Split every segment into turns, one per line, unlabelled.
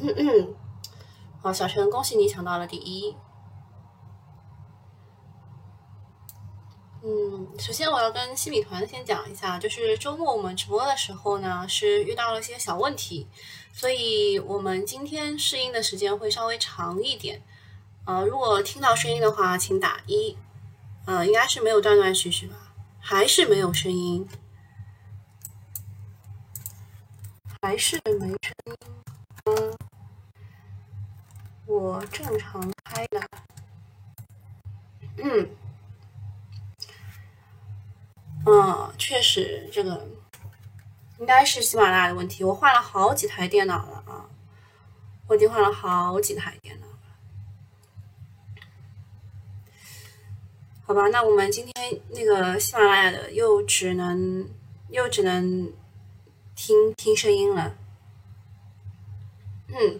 嗯嗯，好，小陈，恭喜你抢到了第一。嗯，首先我要跟西米团先讲一下，就是周末我们直播的时候呢，是遇到了一些小问题，所以我们今天试音的时间会稍微长一点。呃，如果听到声音的话，请打一。呃，应该是没有断断续续吧？还是没有声音？还是没声音？正常开的。嗯。嗯，确实，这个应该是喜马拉雅的问题。我换了好几台电脑了啊，我已经换了好几台电脑。好吧，那我们今天那个喜马拉雅的又只能又只能听听声音了。嗯，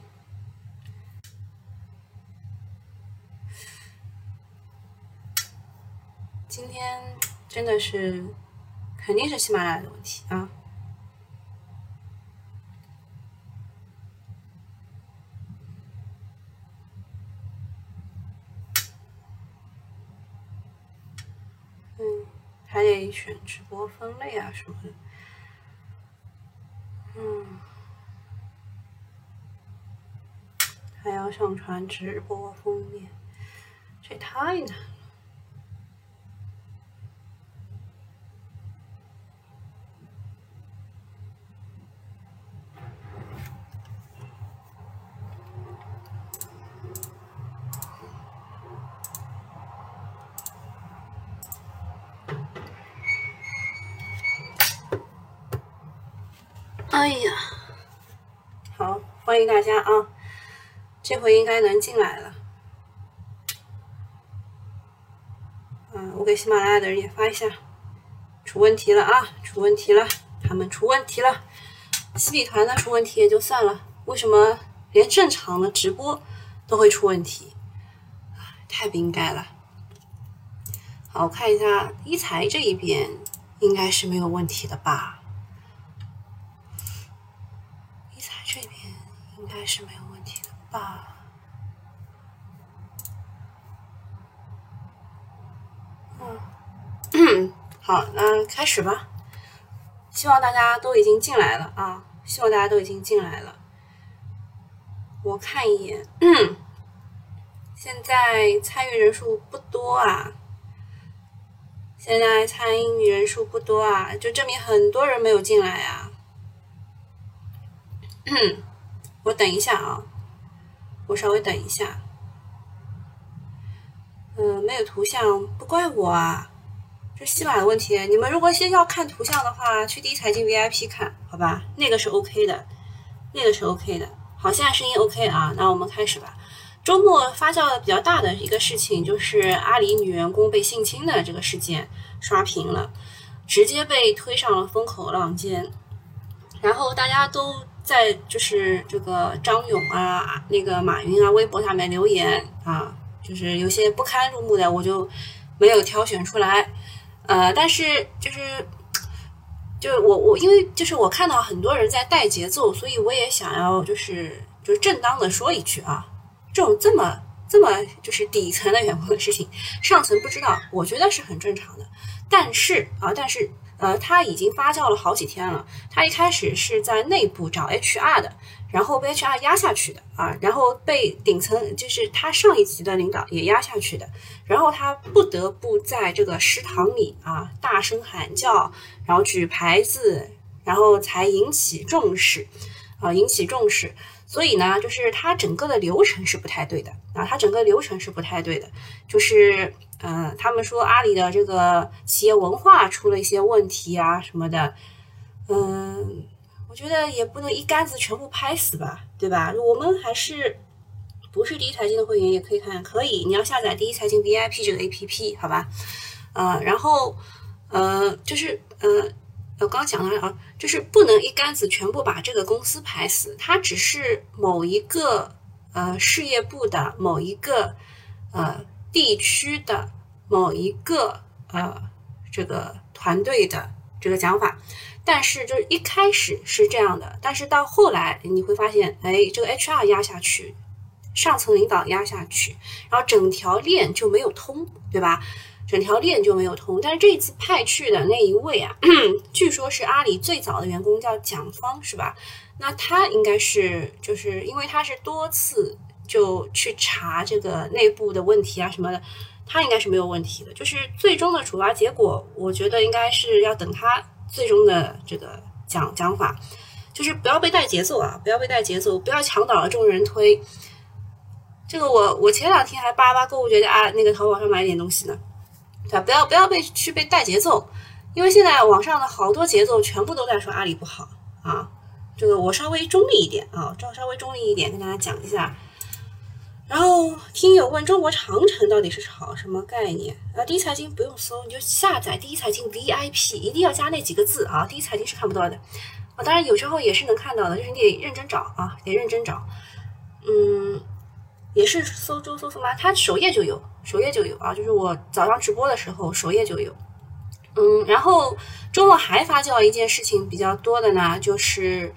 今天。真的是，肯定是喜马拉雅的问题啊！嗯，还得选直播分类啊什么的。嗯，还要上传直播封面，这太难。欢迎大家啊！这回应该能进来了。嗯，我给喜马拉雅的人也发一下，出问题了啊！出问题了，他们出问题了。西米团的出问题也就算了，为什么连正常的直播都会出问题？太不应该了。好，我看一下一财这一边应该是没有问题的吧。应该是没有问题的吧。嗯，好，那开始吧。希望大家都已经进来了啊！希望大家都已经进来了。我看一眼，现在参与人数不多啊。现在参与人数不多啊，就证明很多人没有进来啊。嗯。我等一下啊，我稍微等一下。嗯，没有图像不怪我啊，这西马的问题。你们如果先要看图像的话，去第一财经 VIP 看好吧，那个是 OK 的，那个是 OK 的。好，现在声音 OK 啊，那我们开始吧。周末发酵的比较大的一个事情，就是阿里女员工被性侵的这个事件刷屏了，直接被推上了风口浪尖，然后大家都。在就是这个张勇啊，那个马云啊，微博上面留言啊，就是有些不堪入目的，我就没有挑选出来。呃，但是就是，就我我因为就是我看到很多人在带节奏，所以我也想要就是就是正当的说一句啊，这种这么这么就是底层的员工的事情，上层不知道，我觉得是很正常的。但是啊，但是。呃，他已经发酵了好几天了。他一开始是在内部找 HR 的，然后被 HR 压下去的啊，然后被顶层就是他上一级的领导也压下去的，然后他不得不在这个食堂里啊大声喊叫，然后举牌子，然后才引起重视啊，引起重视。所以呢，就是它整个的流程是不太对的啊，它整个流程是不太对的，就是，嗯，他们说阿里的这个企业文化出了一些问题啊什么的，嗯，我觉得也不能一竿子全部拍死吧，对吧？我们还是不是第一财经的会员也可以看，可以，你要下载第一财经 VIP 这个 APP 好吧？呃，然后，呃，就是，呃。我刚讲了啊，就是不能一竿子全部把这个公司拍死，它只是某一个呃事业部的某一个呃地区的某一个呃这个团队的这个讲法。但是就是一开始是这样的，但是到后来你会发现，哎，这个 HR 压下去，上层领导压下去，然后整条链就没有通，对吧？整条链就没有通。但是这次派去的那一位啊，据说是阿里最早的员工，叫蒋方，是吧？那他应该是就是因为他是多次就去查这个内部的问题啊什么的，他应该是没有问题的。就是最终的处罚结果，我觉得应该是要等他。最终的这个讲讲法，就是不要被带节奏啊，不要被带节奏，不要墙倒了众人推。这个我我前两天还扒扒购物节啊，那个淘宝上买点东西呢，对吧？不要不要被去被带节奏，因为现在网上的好多节奏全部都在说阿里不好啊。这个我稍微中立一点啊，稍稍微中立一点跟大家讲一下。然后听友问中国长城到底是炒什么概念？啊，第一财经不用搜，你就下载第一财经 VIP，一定要加那几个字啊，第一财经是看不到的啊。当然有时候也是能看到的，就是你得认真找啊，得认真找。嗯，也是搜周搜搜吗？它首页就有，首页就有啊，就是我早上直播的时候首页就有。嗯，然后周末还发酵一件事情比较多的呢，就是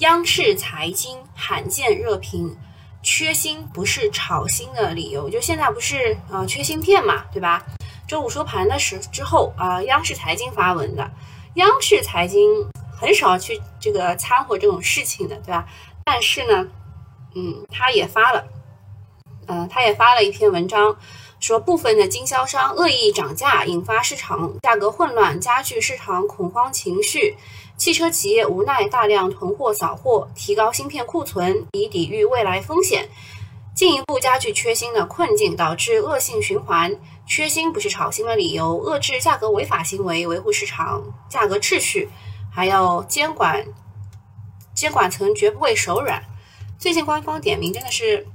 央视财经罕见热评。缺芯不是炒芯的理由，就现在不是啊缺芯片嘛，对吧？周五收盘的时之后啊，央视财经发文的，央视财经很少去这个掺和这种事情的，对吧？但是呢，嗯，他也发了，嗯，他也发了一篇文章，说部分的经销商恶意涨价，引发市场价格混乱，加剧市场恐慌情绪。汽车企业无奈大量囤货扫货，提高芯片库存以抵御未来风险，进一步加剧缺芯的困境，导致恶性循环。缺芯不是炒新的理由，遏制价格违法行为，维护市场价格秩序，还要监管监管层绝不会手软。最近官方点名真的是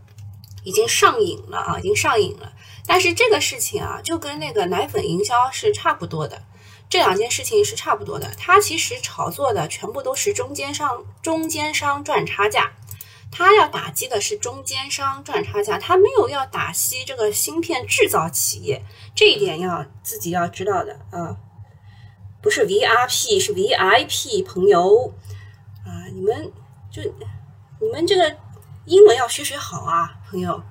已经上瘾了啊，已经上瘾了。但是这个事情啊，就跟那个奶粉营销是差不多的。这两件事情是差不多的，它其实炒作的全部都是中间商，中间商赚差价，它要打击的是中间商赚差价，它没有要打击这个芯片制造企业，这一点要自己要知道的啊，不是 VRP 是 VIP 朋友。啊，你们就你们这个英文要学学好啊，朋友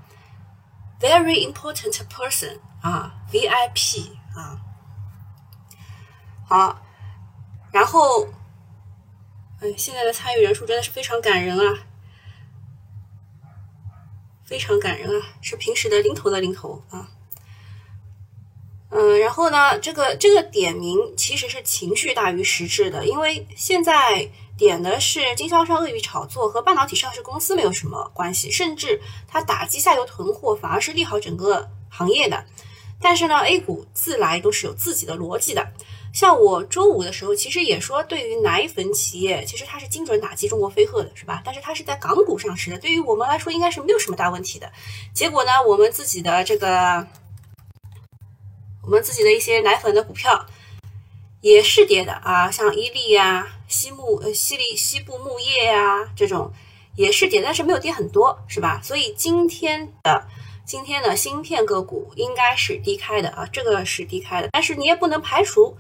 ，very important person 啊，VIP 啊。好，然后，哎，现在的参与人数真的是非常感人啊，非常感人啊，是平时的零头的零头啊。嗯，然后呢，这个这个点名其实是情绪大于实质的，因为现在点的是经销商恶意炒作，和半导体上市公司没有什么关系，甚至它打击下游囤货，反而是利好整个行业的。但是呢，A 股自来都是有自己的逻辑的。像我周五的时候，其实也说，对于奶粉企业，其实它是精准打击中国飞鹤的，是吧？但是它是在港股上市的，对于我们来说，应该是没有什么大问题的。结果呢，我们自己的这个，我们自己的一些奶粉的股票也是跌的啊，像伊利呀、西木呃、西利西部木业呀这种也是跌，但是没有跌很多，是吧？所以今天的。今天的芯片个股应该是低开的啊，这个是低开的，但是你也不能排除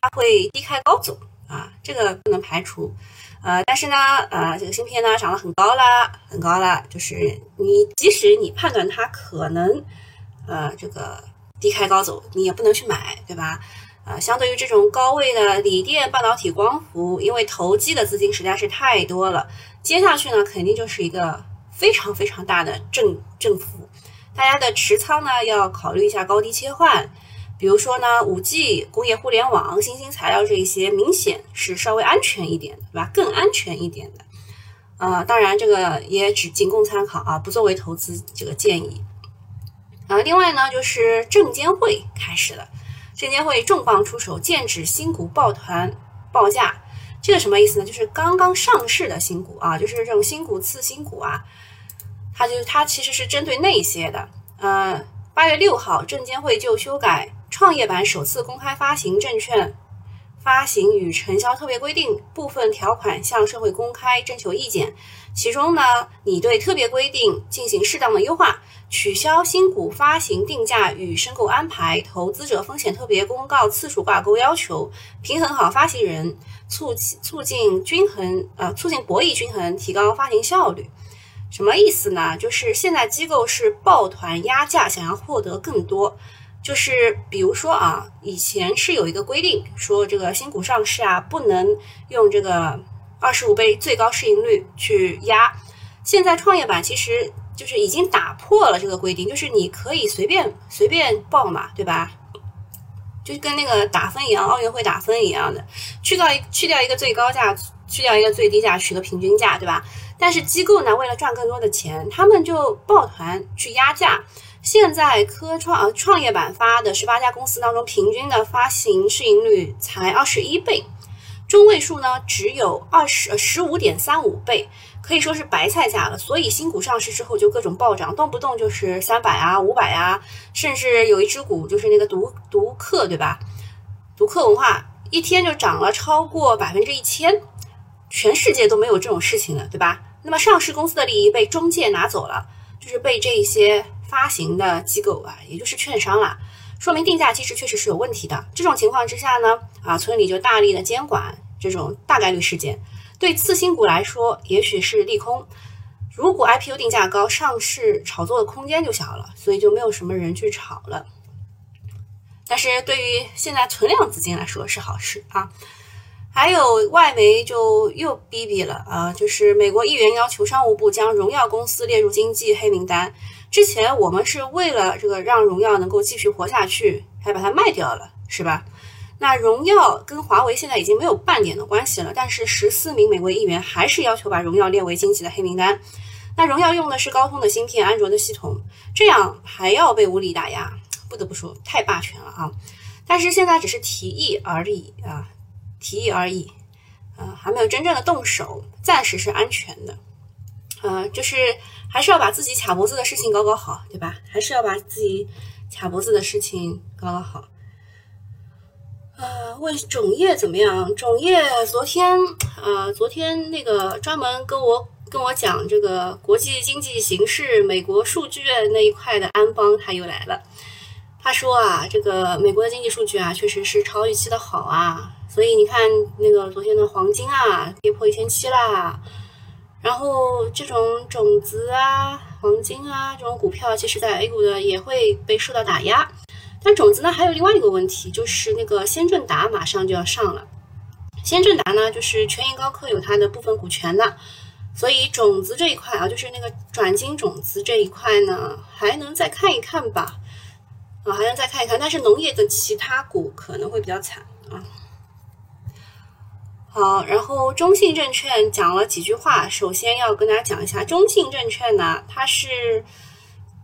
它会低开高走啊，这个不能排除。呃，但是呢，呃，这个芯片呢涨得很高了，很高了，就是你即使你判断它可能呃这个低开高走，你也不能去买，对吧？呃，相对于这种高位的锂电、半导体、光伏，因为投机的资金实在是太多了，接下去呢肯定就是一个非常非常大的正正幅。大家的持仓呢，要考虑一下高低切换，比如说呢，五 G、工业互联网、新兴材料这一些，明显是稍微安全一点的，对吧？更安全一点的。呃，当然这个也只仅供参考啊，不作为投资这个建议。啊，另外呢，就是证监会开始了，证监会重磅出手，剑指新股抱团报价，这个什么意思呢？就是刚刚上市的新股啊，就是这种新股次新股啊。它就它其实是针对那些的，呃，八月六号，证监会就修改创业板首次公开发行证券发行与承销特别规定部分条款向社会公开征求意见。其中呢，拟对特别规定进行适当的优化，取消新股发行定价与申购安排、投资者风险特别公告次数挂钩要求，平衡好发行人，促促进均衡，呃，促进博弈均衡，提高发行效率。什么意思呢？就是现在机构是抱团压价，想要获得更多。就是比如说啊，以前是有一个规定，说这个新股上市啊，不能用这个。二十五倍最高市盈率去压，现在创业板其实就是已经打破了这个规定，就是你可以随便随便报嘛，对吧？就跟那个打分一样，奥运会打分一样的，去掉一去掉一个最高价，去掉一个最低价，取个平均价，对吧？但是机构呢，为了赚更多的钱，他们就抱团去压价。现在科创啊创业板发的十八家公司当中，平均的发行市盈率才二十一倍。中位数呢只有二十呃十五点三五倍，可以说是白菜价了。所以新股上市之后就各种暴涨，动不动就是三百啊、五百啊，甚至有一只股就是那个独独客对吧？独客文化一天就涨了超过百分之一千，全世界都没有这种事情了，对吧？那么上市公司的利益被中介拿走了，就是被这一些发行的机构啊，也就是券商啦。说明定价机制确实是有问题的。这种情况之下呢，啊，村里就大力的监管这种大概率事件。对次新股来说，也许是利空。如果 IPO 定价高，上市炒作的空间就小了，所以就没有什么人去炒了。但是对于现在存量资金来说是好事啊。还有外媒就又逼逼了啊，就是美国议员要求商务部将荣耀公司列入经济黑名单。之前我们是为了这个让荣耀能够继续活下去，还把它卖掉了，是吧？那荣耀跟华为现在已经没有半点的关系了，但是十四名美国议员还是要求把荣耀列为经济的黑名单。那荣耀用的是高通的芯片，安卓的系统，这样还要被无理打压，不得不说太霸权了啊！但是现在只是提议而已啊，提议而已，啊，还没有真正的动手，暂时是安全的，呃，就是。还是要把自己卡脖子的事情搞搞好，对吧？还是要把自己卡脖子的事情搞搞好。呃，问种业怎么样？种业昨天，呃，昨天那个专门跟我跟我讲这个国际经济形势、美国数据那一块的安邦他又来了。他说啊，这个美国的经济数据啊，确实是超预期的好啊。所以你看，那个昨天的黄金啊，跌破一千七啦。然后这种种子啊、黄金啊这种股票，其实在 A 股的也会被受到打压。但种子呢，还有另外一个问题，就是那个先正达马上就要上了。先正达呢，就是全银高科有它的部分股权的，所以种子这一块啊，就是那个转基因种子这一块呢，还能再看一看吧。啊，还能再看一看，但是农业的其他股可能会比较惨啊。好，然后中信证券讲了几句话。首先要跟大家讲一下，中信证券呢，它是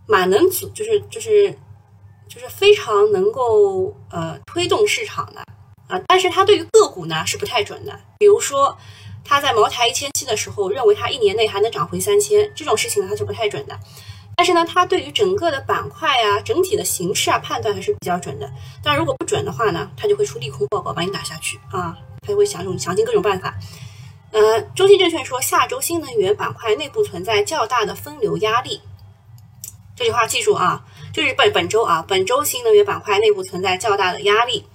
蛮能组，就是就是就是非常能够呃推动市场的啊。但是它对于个股呢是不太准的。比如说，它在茅台一千七的时候，认为它一年内还能涨回三千，这种事情呢它是不太准的。但是呢，它对于整个的板块啊、整体的形势啊判断还是比较准的。但如果不准的话呢，它就会出利空报告把你打下去啊。他就会想种想尽各种办法。呃，中信证券说，下周新能源板块内部存在较大的分流压力。这句话记住啊，就是本本周啊，本周新能源板块内部存在较大的压力，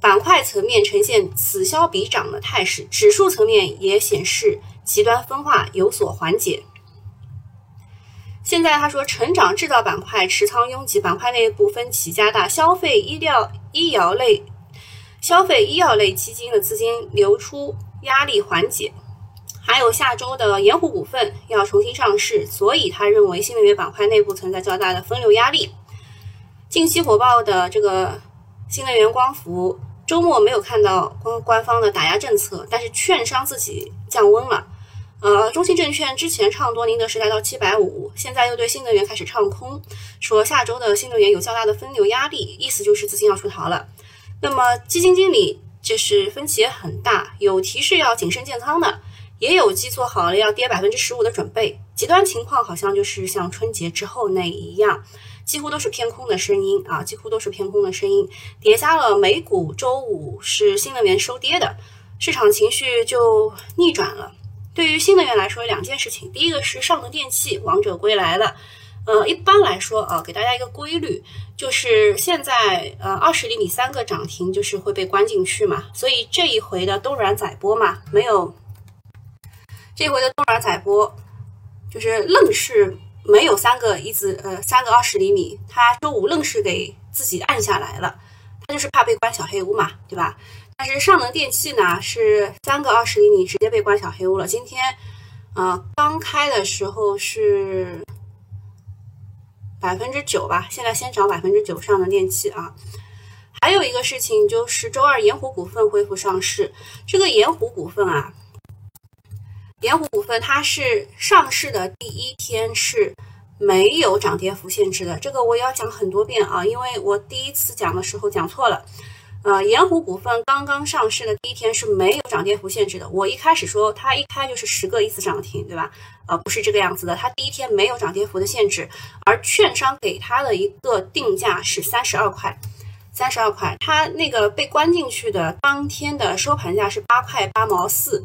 板块层面呈现此消彼长的态势，指数层面也显示极端分化有所缓解。现在他说，成长制造板块持仓拥挤，板块内部分歧加大，消费、医疗、医药类。消费医药类基金的资金流出压力缓解，还有下周的盐湖股份要重新上市，所以他认为新能源板块内部存在较大的分流压力。近期火爆的这个新能源光伏，周末没有看到官官方的打压政策，但是券商自己降温了。呃，中信证券之前唱多宁德时代到七百五，现在又对新能源开始唱空，说下周的新能源有较大的分流压力，意思就是资金要出逃了。那么基金经理就是分歧也很大，有提示要谨慎建仓的，也有基做好了要跌百分之十五的准备。极端情况好像就是像春节之后那一样，几乎都是偏空的声音啊，几乎都是偏空的声音，叠加了美股周五是新能源收跌的，市场情绪就逆转了。对于新能源来说，有两件事情，第一个是上能电器王者归来了。呃，一般来说啊，给大家一个规律，就是现在呃二十厘米三个涨停就是会被关进去嘛，所以这一回的东软载波嘛，没有这回的东软载波，就是愣是没有三个一字呃三个二十厘米，他周五愣是给自己按下来了，他就是怕被关小黑屋嘛，对吧？但是上能电器呢是三个二十厘米直接被关小黑屋了，今天啊刚开的时候是。百分之九吧，现在先涨百分之九上的电器啊。还有一个事情就是周二盐湖股份恢复上市。这个盐湖股份啊，盐湖股份它是上市的第一天是没有涨跌幅限制的。这个我要讲很多遍啊，因为我第一次讲的时候讲错了。呃，盐湖股份刚刚上市的第一天是没有涨跌幅限制的。我一开始说它一开就是十个一次涨停，对吧？呃，不是这个样子的，它第一天没有涨跌幅的限制，而券商给它的一个定价是三十二块，三十二块，它那个被关进去的当天的收盘价是八块八毛四，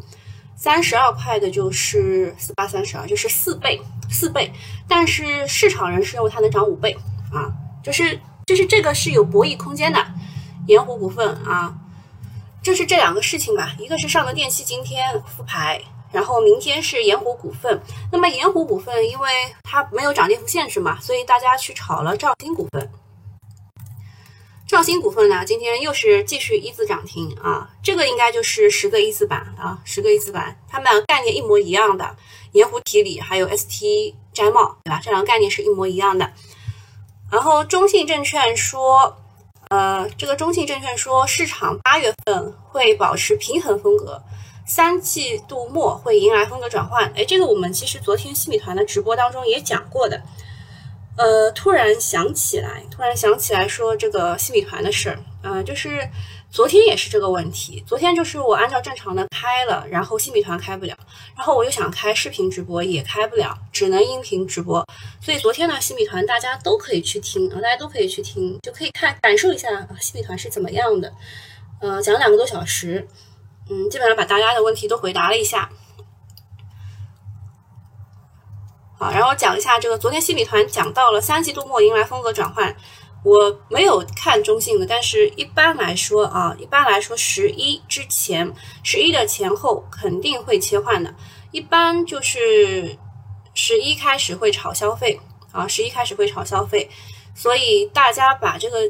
三十二块的就是四八三十二，就是四倍，四倍。但是市场人士认为它能涨五倍啊，就是就是这个是有博弈空间的。盐湖股份啊，就是这两个事情吧。一个是上能电器今天复牌，然后明天是盐湖股份。那么盐湖股份因为它没有涨跌幅限制嘛，所以大家去炒了兆鑫股份。兆鑫股份呢，今天又是继续一字涨停啊，这个应该就是十个一字板啊，十个一字板，它们概念一模一样的。盐湖提锂还有 ST 摘帽，对吧？这两个概念是一模一样的。然后中信证券说。呃，这个中信证券说，市场八月份会保持平衡风格，三季度末会迎来风格转换。哎，这个我们其实昨天新米团的直播当中也讲过的。呃，突然想起来，突然想起来说这个新米团的事儿，呃，就是。昨天也是这个问题，昨天就是我按照正常的开了，然后新米团开不了，然后我又想开视频直播也开不了，只能音频直播。所以昨天呢，新米团大家都可以去听啊，大家都可以去听，就可以看感受一下，新米团是怎么样的。呃，讲了两个多小时，嗯，基本上把大家的问题都回答了一下。好，然后讲一下这个昨天新米团讲到了三季度末迎来风格转换。我没有看中性的，但是一般来说啊，一般来说十一之前，十一的前后肯定会切换的，一般就是十一开始会炒消费啊，十一开始会炒消费，所以大家把这个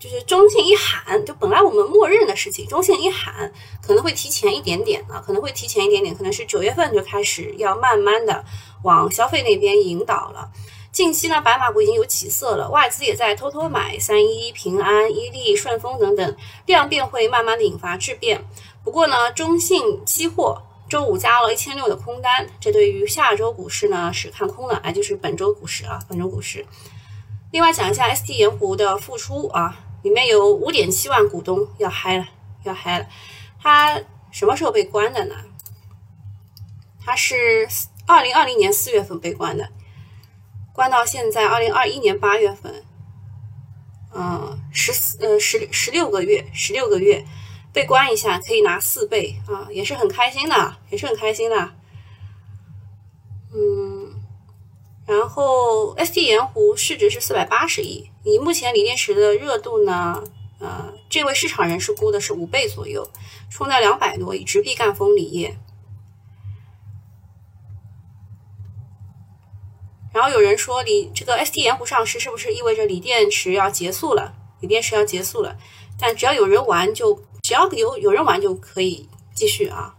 就是中性一喊，就本来我们默认的事情，中性一喊可能会提前一点点啊，可能会提前一点点，可能是九月份就开始要慢慢的往消费那边引导了。近期呢，白马股已经有起色了，外资也在偷偷买三一、平安、伊利、顺丰等等，量变会慢慢的引发质变。不过呢，中信期货周五加了一千六的空单，这对于下周股市呢是看空的，哎，就是本周股市啊，本周股市。另外讲一下 ST 盐湖的复出啊，里面有五点七万股东要嗨了，要嗨了。它什么时候被关的呢？它是二零二零年四月份被关的。关到现在，二零二一年八月份，嗯，十四呃十十六个月，十六个月被关一下可以拿四倍啊，也是很开心的，也是很开心的。嗯，然后 ST 盐湖市值是四百八十亿，以目前锂电池的热度呢，呃，这位市场人士估的是五倍左右，冲到两百多亿，直逼赣锋锂业。然后有人说，锂这个 ST 盐湖上市是不是意味着锂电池要结束了？锂电池要结束了，但只要有人玩，就只要有有人玩就可以继续啊。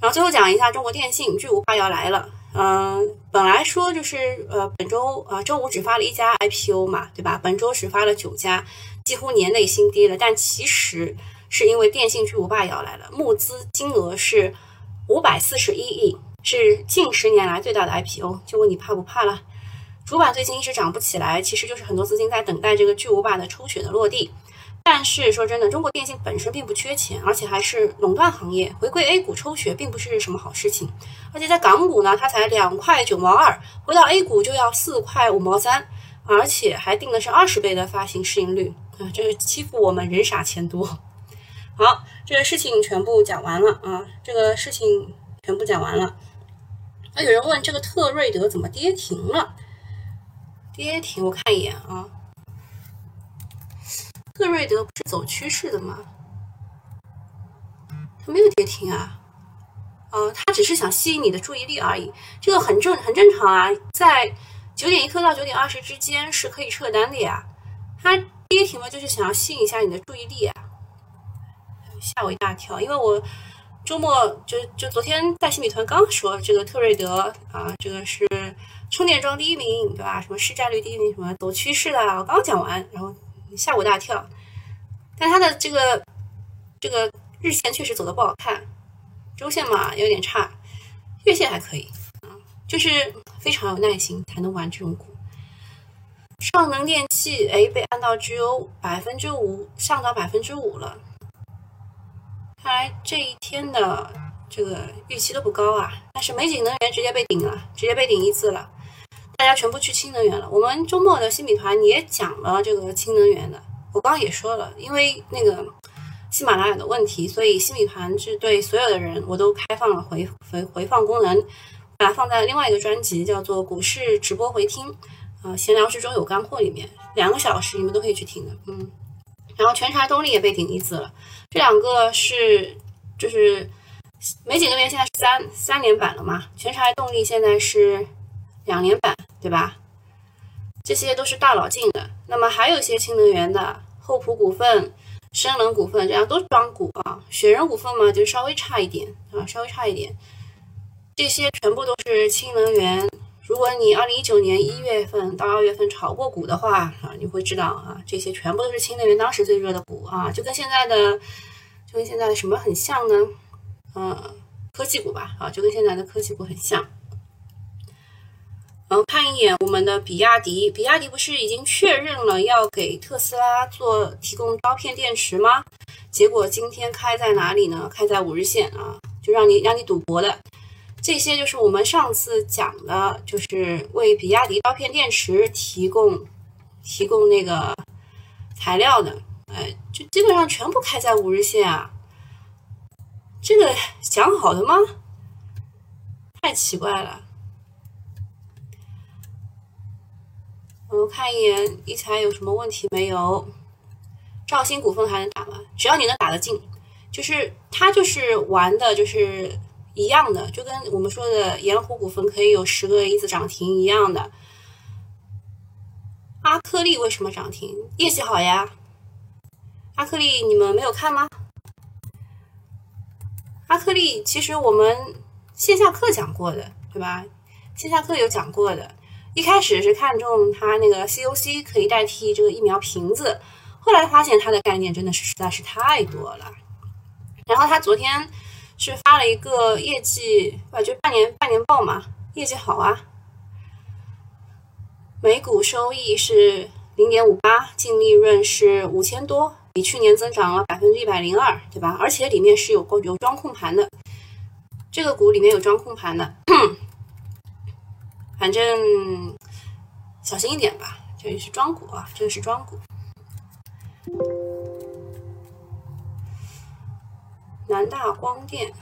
然后最后讲一下中国电信巨无霸要来了。嗯，本来说就是呃本周啊周五只发了一家 IPO 嘛，对吧？本周只发了九家，几乎年内新低了。但其实是因为电信巨无霸要来了，募资金额是五百四十一亿。是近十年来最大的 IPO，就问你怕不怕了？主板最近一直涨不起来，其实就是很多资金在等待这个巨无霸的抽血的落地。但是说真的，中国电信本身并不缺钱，而且还是垄断行业，回归 A 股抽血并不是什么好事情。而且在港股呢，它才两块九毛二，回到 A 股就要四块五毛三，而且还定的是二十倍的发行市盈率啊，这是欺负我们人傻钱多。好，这个事情全部讲完了啊，这个事情全部讲完了。啊，有人问这个特瑞德怎么跌停了？跌停，我看一眼啊。特瑞德不是走趋势的吗？它没有跌停啊。呃，它只是想吸引你的注意力而已，这个很正很正常啊。在九点一刻到九点二十之间是可以撤单的呀。它跌停了就是想要吸引一下你的注意力啊，吓我一大跳，因为我。周末就就昨天在新米团刚说这个特瑞德啊，这个是充电桩第一名，对吧？什么市占率第一名，什么走趋势的，我刚讲完，然后吓我一大跳。但它的这个这个日线确实走的不好看，周线嘛有点差，月线还可以啊，就是非常有耐心才能玩这种股。上能电器哎被按到只有百分之五，上涨百分之五了。看来这一天的这个预期都不高啊，但是美景能源直接被顶了，直接被顶一次了，大家全部去氢能源了。我们周末的新米团也讲了这个氢能源的，我刚刚也说了，因为那个喜马拉雅的问题，所以新米团是对所有的人我都开放了回回回放功能，把它放在另外一个专辑叫做股市直播回听，啊，闲聊之中有干货里面，两个小时你们都可以去听的，嗯。然后全柴动力也被顶一次了，这两个是就是美景能源现在是三三年版了嘛，全柴动力现在是两年版，对吧？这些都是大佬进的。那么还有一些氢能源的，厚普股份、深能股份，这样都是庄股啊。雪人股份嘛，就稍微差一点啊，稍微差一点。这些全部都是氢能源。如果你二零一九年一月份到二月份炒过股的话啊，你会知道啊，这些全部都是新能源当时最热的股啊，就跟现在的就跟现在的什么很像呢？嗯，科技股吧啊，就跟现在的科技股很像。然后看一眼我们的比亚迪，比亚迪不是已经确认了要给特斯拉做提供刀片电池吗？结果今天开在哪里呢？开在五日线啊，就让你让你赌博的。这些就是我们上次讲的，就是为比亚迪刀片电池提供提供那个材料的，哎，就基本上全部开在五日线啊。这个讲好的吗？太奇怪了。我看一眼一财有什么问题没有？兆鑫股份还能打吗？只要你能打得进，就是他就是玩的，就是。一样的，就跟我们说的盐湖股份可以有十个一字涨停一样的。阿克力为什么涨停？业绩好呀。阿克力你们没有看吗？阿克力其实我们线下课讲过的，对吧？线下课有讲过的。一开始是看中它那个 COC 可以代替这个疫苗瓶子，后来发现它的概念真的是实在是太多了。然后它昨天。是发了一个业绩，啊，就半年半年报嘛，业绩好啊，每股收益是零点五八，净利润是五千多，比去年增长了百分之一百零二，对吧？而且里面是有有装控盘的，这个股里面有装控盘的，反正小心一点吧，这里是庄股啊，这个是庄股。南大光电，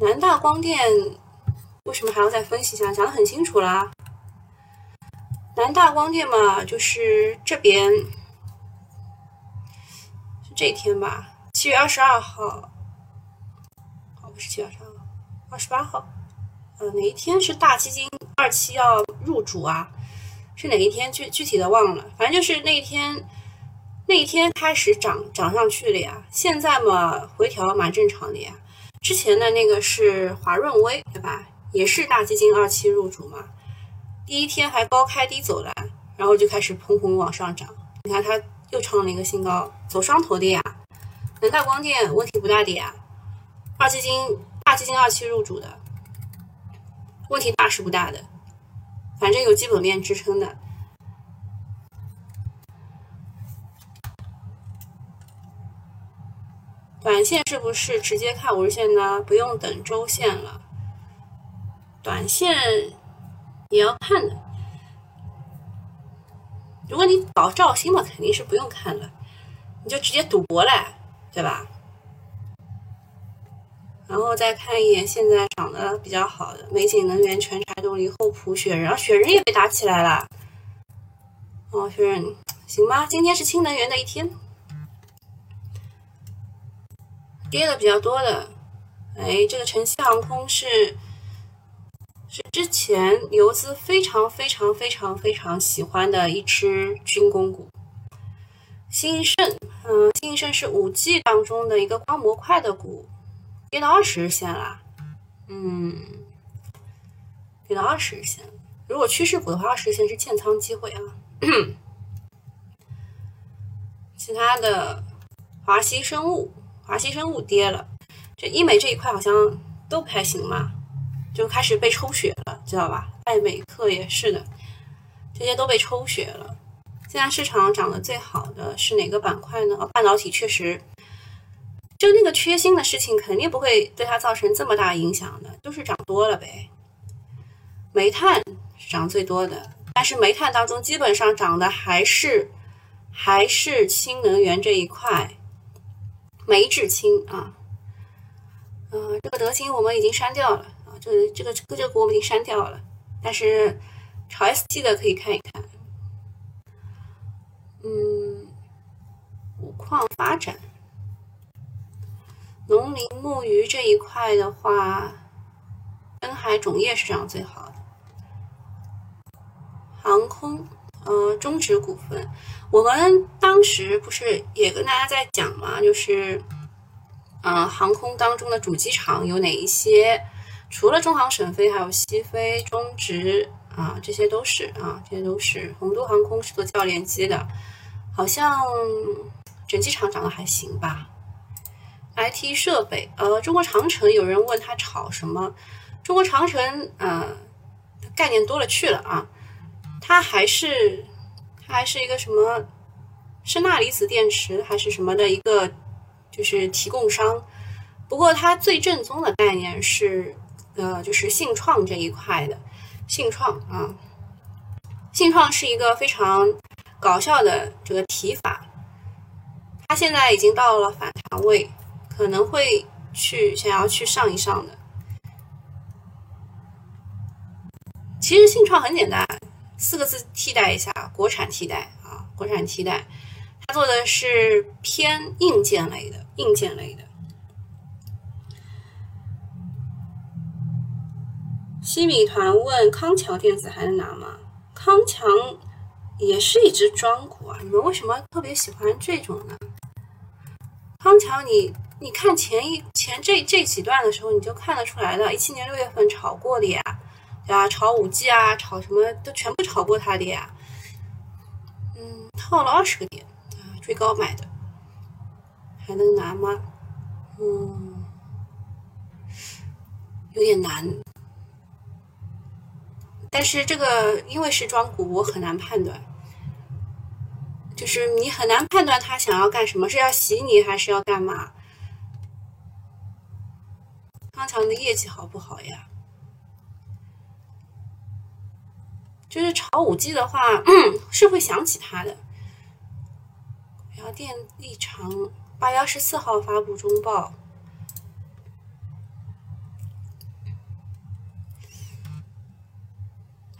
南大光电为什么还要再分析一下？讲的很清楚啦。南大光电嘛，就是这边是这一天吧？七月二十二号，哦，不是七月二十二号，二十八号。呃，哪一天是大基金二期要入主啊？是哪一天？具具体的忘了，反正就是那一天。那一天开始涨涨上去了呀，现在嘛回调蛮正常的呀。之前的那个是华润微，对吧？也是大基金二期入主嘛。第一天还高开低走的，然后就开始砰砰往上涨。你看它又创了一个新高，走双头的呀。南大光电问题不大的呀，二基金大基金二期入主的，问题大是不大的，反正有基本面支撑的。短线是不是直接看五日线呢？不用等周线了。短线也要看的。如果你搞兆星嘛，肯定是不用看了，你就直接赌博了，对吧？然后再看一眼现在涨得比较好的美景能源、全柴动力、厚朴、雪人，雪人也被打起来了。哦，雪人行吧，今天是氢能源的一天，跌的比较多的。哎，这个晨曦航空是。是之前游资非常非常非常非常喜欢的一只军工股，新盛，嗯，新盛是五 G 当中的一个光模块的股，跌到二十日线啦，嗯，跌到二十日线。如果趋势股的话，二十日线是建仓机会啊。其他的，华西生物，华西生物跌了，这医美这一块好像都不太行嘛。就开始被抽血了，知道吧？爱美克也是的，这些都被抽血了。现在市场涨得最好的是哪个板块呢？半导体确实，就那个缺芯的事情肯定不会对它造成这么大影响的，就是涨多了呗。煤炭是涨最多的，但是煤炭当中基本上涨的还是还是氢能源这一块，煤制氢啊。嗯，这个德清我们已经删掉了啊。这个这个这个股我们已经删掉了，但是炒 ST 的可以看一看。嗯，五矿发展、农林牧渔这一块的话，深海种业是涨最好的。航空，呃，中植股份，我们当时不是也跟大家在讲嘛，就是，嗯，航空当中的主机厂有哪一些？除了中航、沈飞，还有西飞、中直啊，这些都是啊，这些都是。洪都航空是做教练机的，好像整机厂涨得还行吧。IT 设备，呃，中国长城有人问他炒什么？中国长城，呃，概念多了去了啊，它还是它还是一个什么是钠离子电池还是什么的一个就是提供商，不过它最正宗的概念是。呃，就是信创这一块的，信创啊，信创是一个非常搞笑的这个提法，它现在已经到了反弹位，可能会去想要去上一上的。其实信创很简单，四个字替代一下，国产替代啊，国产替代，它做的是偏硬件类的，硬件类的。西米团问康桥电子还能拿吗？康强也是一只庄股啊，你们为什么特别喜欢这种呢？康桥，你你看前一前这这几段的时候，你就看得出来的，一七年六月份炒过的呀，对吧？炒五 G 啊，炒什么都全部炒过他的呀。嗯，套了二十个点啊，追高买的，还能拿吗？嗯，有点难。但是这个因为是庄股，我很难判断，就是你很难判断他想要干什么，是要洗你还是要干嘛？康强的业绩好不好呀？就是炒五 G 的话，是会想起他的。然后电立场八月二十四号发布中报。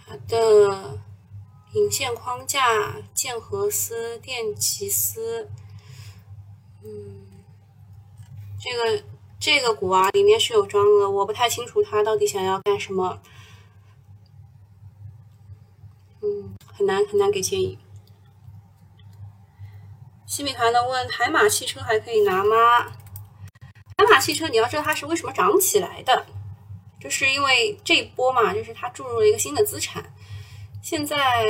它的引线框架、剑和丝、电极丝，嗯，这个这个股啊，里面是有装的，我不太清楚它到底想要干什么，嗯，很难很难给建议。西米团的问：海马汽车还可以拿吗？海马汽车，你要知道它是为什么涨起来的。就是因为这一波嘛，就是它注入了一个新的资产，现在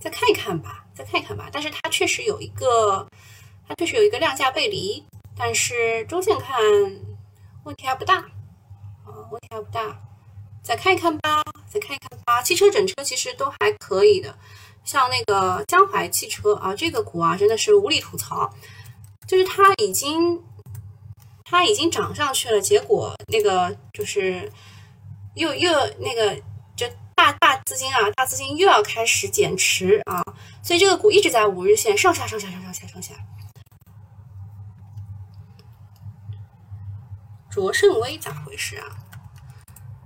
再看一看吧，再看一看吧。但是它确实有一个，它确实有一个量价背离，但是周线看问题还不大啊，问题还不大，再看一看吧，再看一看吧。汽车整车其实都还可以的，像那个江淮汽车啊，这个股啊真的是无力吐槽，就是它已经。它已经涨上去了，结果那个就是又又那个就大大资金啊，大资金又要开始减持啊，所以这个股一直在五日线上下上下上下上下。卓胜微咋回事啊？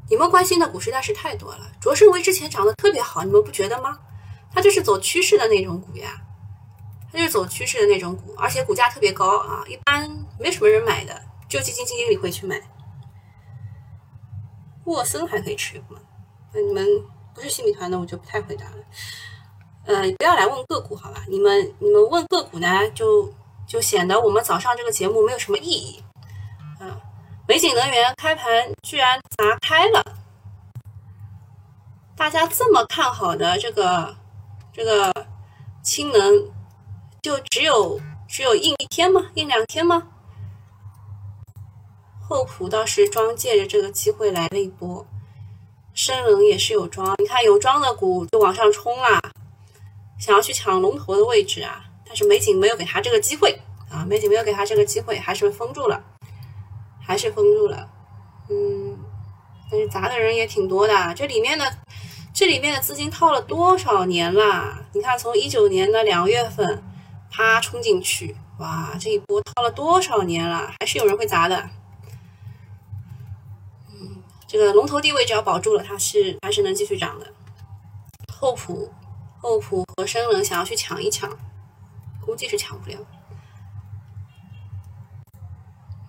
你们关心的股实在是太多了。卓胜微之前涨得特别好，你们不觉得吗？它就是走趋势的那种股呀，它就是走趋势的那种股，而且股价特别高啊，一般没什么人买的，就基金经理会去买。沃森还可以持有吗？那你们不是新米团的，我就不太回答了。呃，不要来问个股好吧？你们你们问个股呢，就就显得我们早上这个节目没有什么意义。嗯美景能源开盘居然砸开了，大家这么看好的这个这个氢能，就只有只有印一天吗？印两天吗？厚普倒是装借着这个机会来了一波，深能也是有装，你看有装的股就往上冲啦，想要去抢龙头的位置啊，但是美景没有给他这个机会啊，美景没有给他这个机会，还是被封住了。还是封住了，嗯，但是砸的人也挺多的。这里面的这里面的资金套了多少年了？你看，从一九年的两月份，啪冲进去，哇，这一波套了多少年了？还是有人会砸的。嗯，这个龙头地位只要保住了，它是还是能继续涨的。厚普、厚普和生冷想要去抢一抢，估计是抢不了。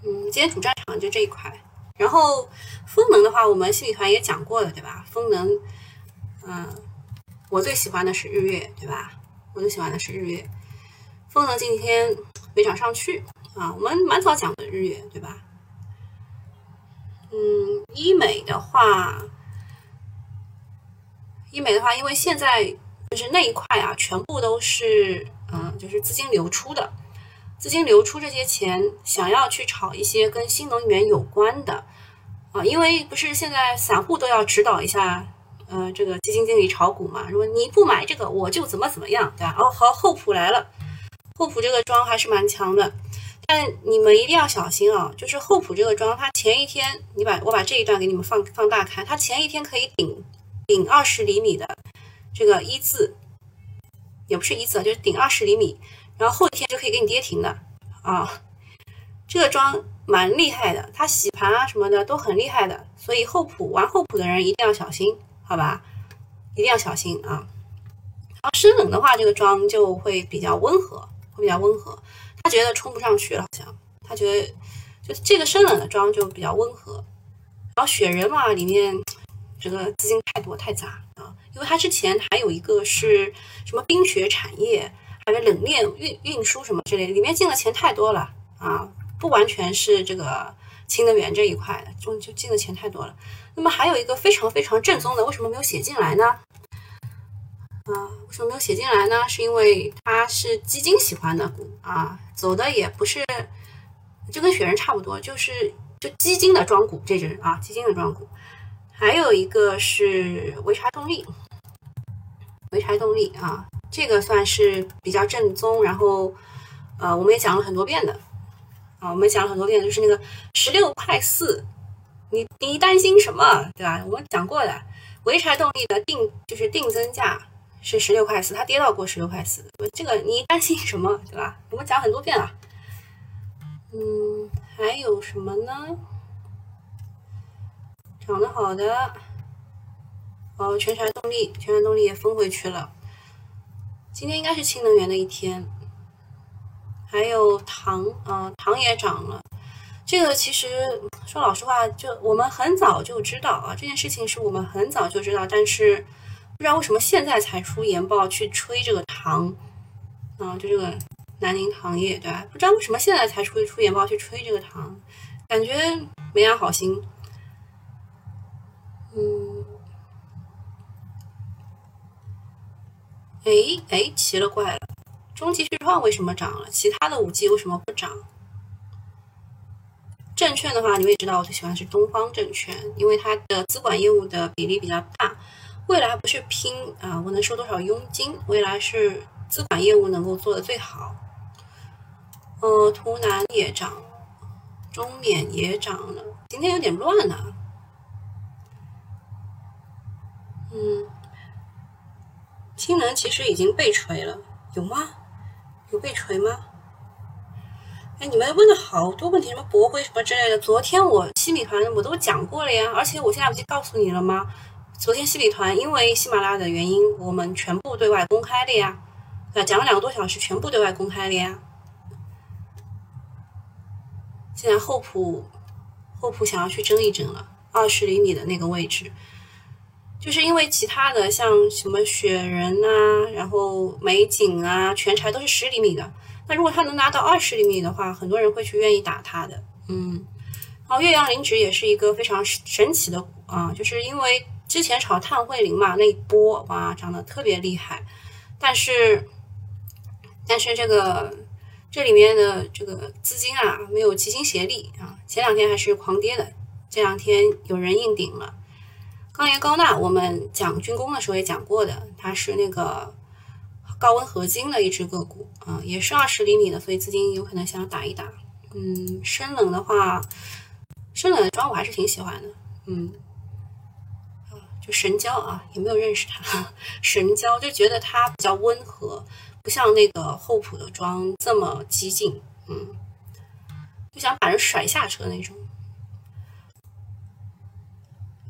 嗯，今天主战就这一块，然后风能的话，我们新米团也讲过了，对吧？风能，嗯，我最喜欢的是日月，对吧？我最喜欢的是日月，风能今天没涨上去啊。我们蛮早讲的日月，对吧？嗯，医美的话，医美的话，因为现在就是那一块啊，全部都是嗯，就是资金流出的。资金流出这些钱，想要去炒一些跟新能源有关的啊，因为不是现在散户都要指导一下，呃，这个基金经理炒股嘛。如果你不买这个，我就怎么怎么样，对吧？哦，好，厚普来了，厚普这个庄还是蛮强的，但你们一定要小心啊，就是厚普这个庄，它前一天你把我把这一段给你们放放大看，它前一天可以顶顶二十厘米的这个一字，也不是一字，就是顶二十厘米。然后后天就可以给你跌停的啊，这个庄蛮厉害的，它洗盘啊什么的都很厉害的，所以厚普玩厚普的人一定要小心，好吧？一定要小心啊。然后深冷的话，这个庄就会比较温和，会比较温和。他觉得冲不上去了，好像他觉得就这个深冷的庄就比较温和。然后雪人嘛，里面这个资金太多太杂啊，因为他之前还有一个是什么冰雪产业。冷链运运输什么之类的，里面进的钱太多了啊，不完全是这个氢能源这一块的，就就进的钱太多了。那么还有一个非常非常正宗的，为什么没有写进来呢？啊，为什么没有写进来呢？是因为它是基金喜欢的股啊，走的也不是，就跟雪人差不多，就是就基金的庄股这只啊，基金的庄股。还有一个是潍柴动力，潍柴动力啊。这个算是比较正宗，然后，呃，我们也讲了很多遍的，啊，我们讲了很多遍，就是那个十六块四，你你担心什么，对吧？我们讲过的，潍柴动力的定就是定增价是十六块四，它跌到过十六块四，这个你担心什么，对吧？我们讲很多遍了，嗯，还有什么呢？涨得好的，哦，全柴动力，全柴动力也封回去了。今天应该是氢能源的一天，还有糖啊，糖也涨了。这个其实说老实话，就我们很早就知道啊，这件事情是我们很早就知道，但是不知道为什么现在才出研报去吹这个糖啊，就这个南宁糖业对吧？不知道为什么现在才出出研报去吹这个糖，感觉没安好心。嗯。哎哎，奇了怪了，中极旭创为什么涨了？其他的五 G 为什么不涨？证券的话，你们也知道，我最喜欢是东方证券，因为它的资管业务的比例比较大。未来不是拼啊，我能收多少佣金？未来是资管业务能够做的最好。呃，图南也涨，中缅也涨了，今天有点乱啊。嗯。氢能其实已经被锤了，有吗？有被锤吗？哎，你们问了好多问题，什么驳回什么之类的。昨天我西米团我都讲过了呀，而且我现在不是告诉你了吗？昨天西米团因为喜马拉雅的原因，我们全部对外公开了呀，对讲了两个多小时，全部对外公开了呀。现在厚普厚普想要去争一争了，二十厘米的那个位置，就是因为其他的像什么雪人啊，然后美景啊，全柴都是十厘米的。那如果他能拿到二十厘米的话，很多人会去愿意打他的。嗯，然后岳阳灵指也是一个非常神奇的啊，就是因为之前炒碳汇灵嘛，那一波哇涨得特别厉害，但是但是这个。这里面的这个资金啊，没有齐心协力啊，前两天还是狂跌的，这两天有人硬顶了。钢研高钠，我们讲军工的时候也讲过的，它是那个高温合金的一只个股啊，也是二十厘米的，所以资金有可能想打一打。嗯，深冷的话，深冷的妆我还是挺喜欢的。嗯，啊，就神交啊，也没有认识它，神交就觉得它比较温和。不像那个厚朴的妆这么激进，嗯，就想把人甩下车那种。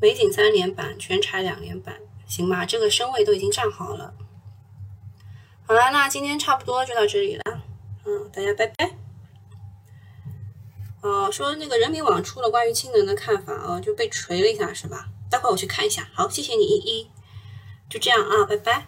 美景三连板，全柴两连板，行吧？这个身位都已经站好了。好了，那今天差不多就到这里了，嗯，大家拜拜。哦，说那个人民网出了关于氢能的看法哦，就被锤了一下是吧？待会我去看一下。好，谢谢你依依，就这样啊，拜拜。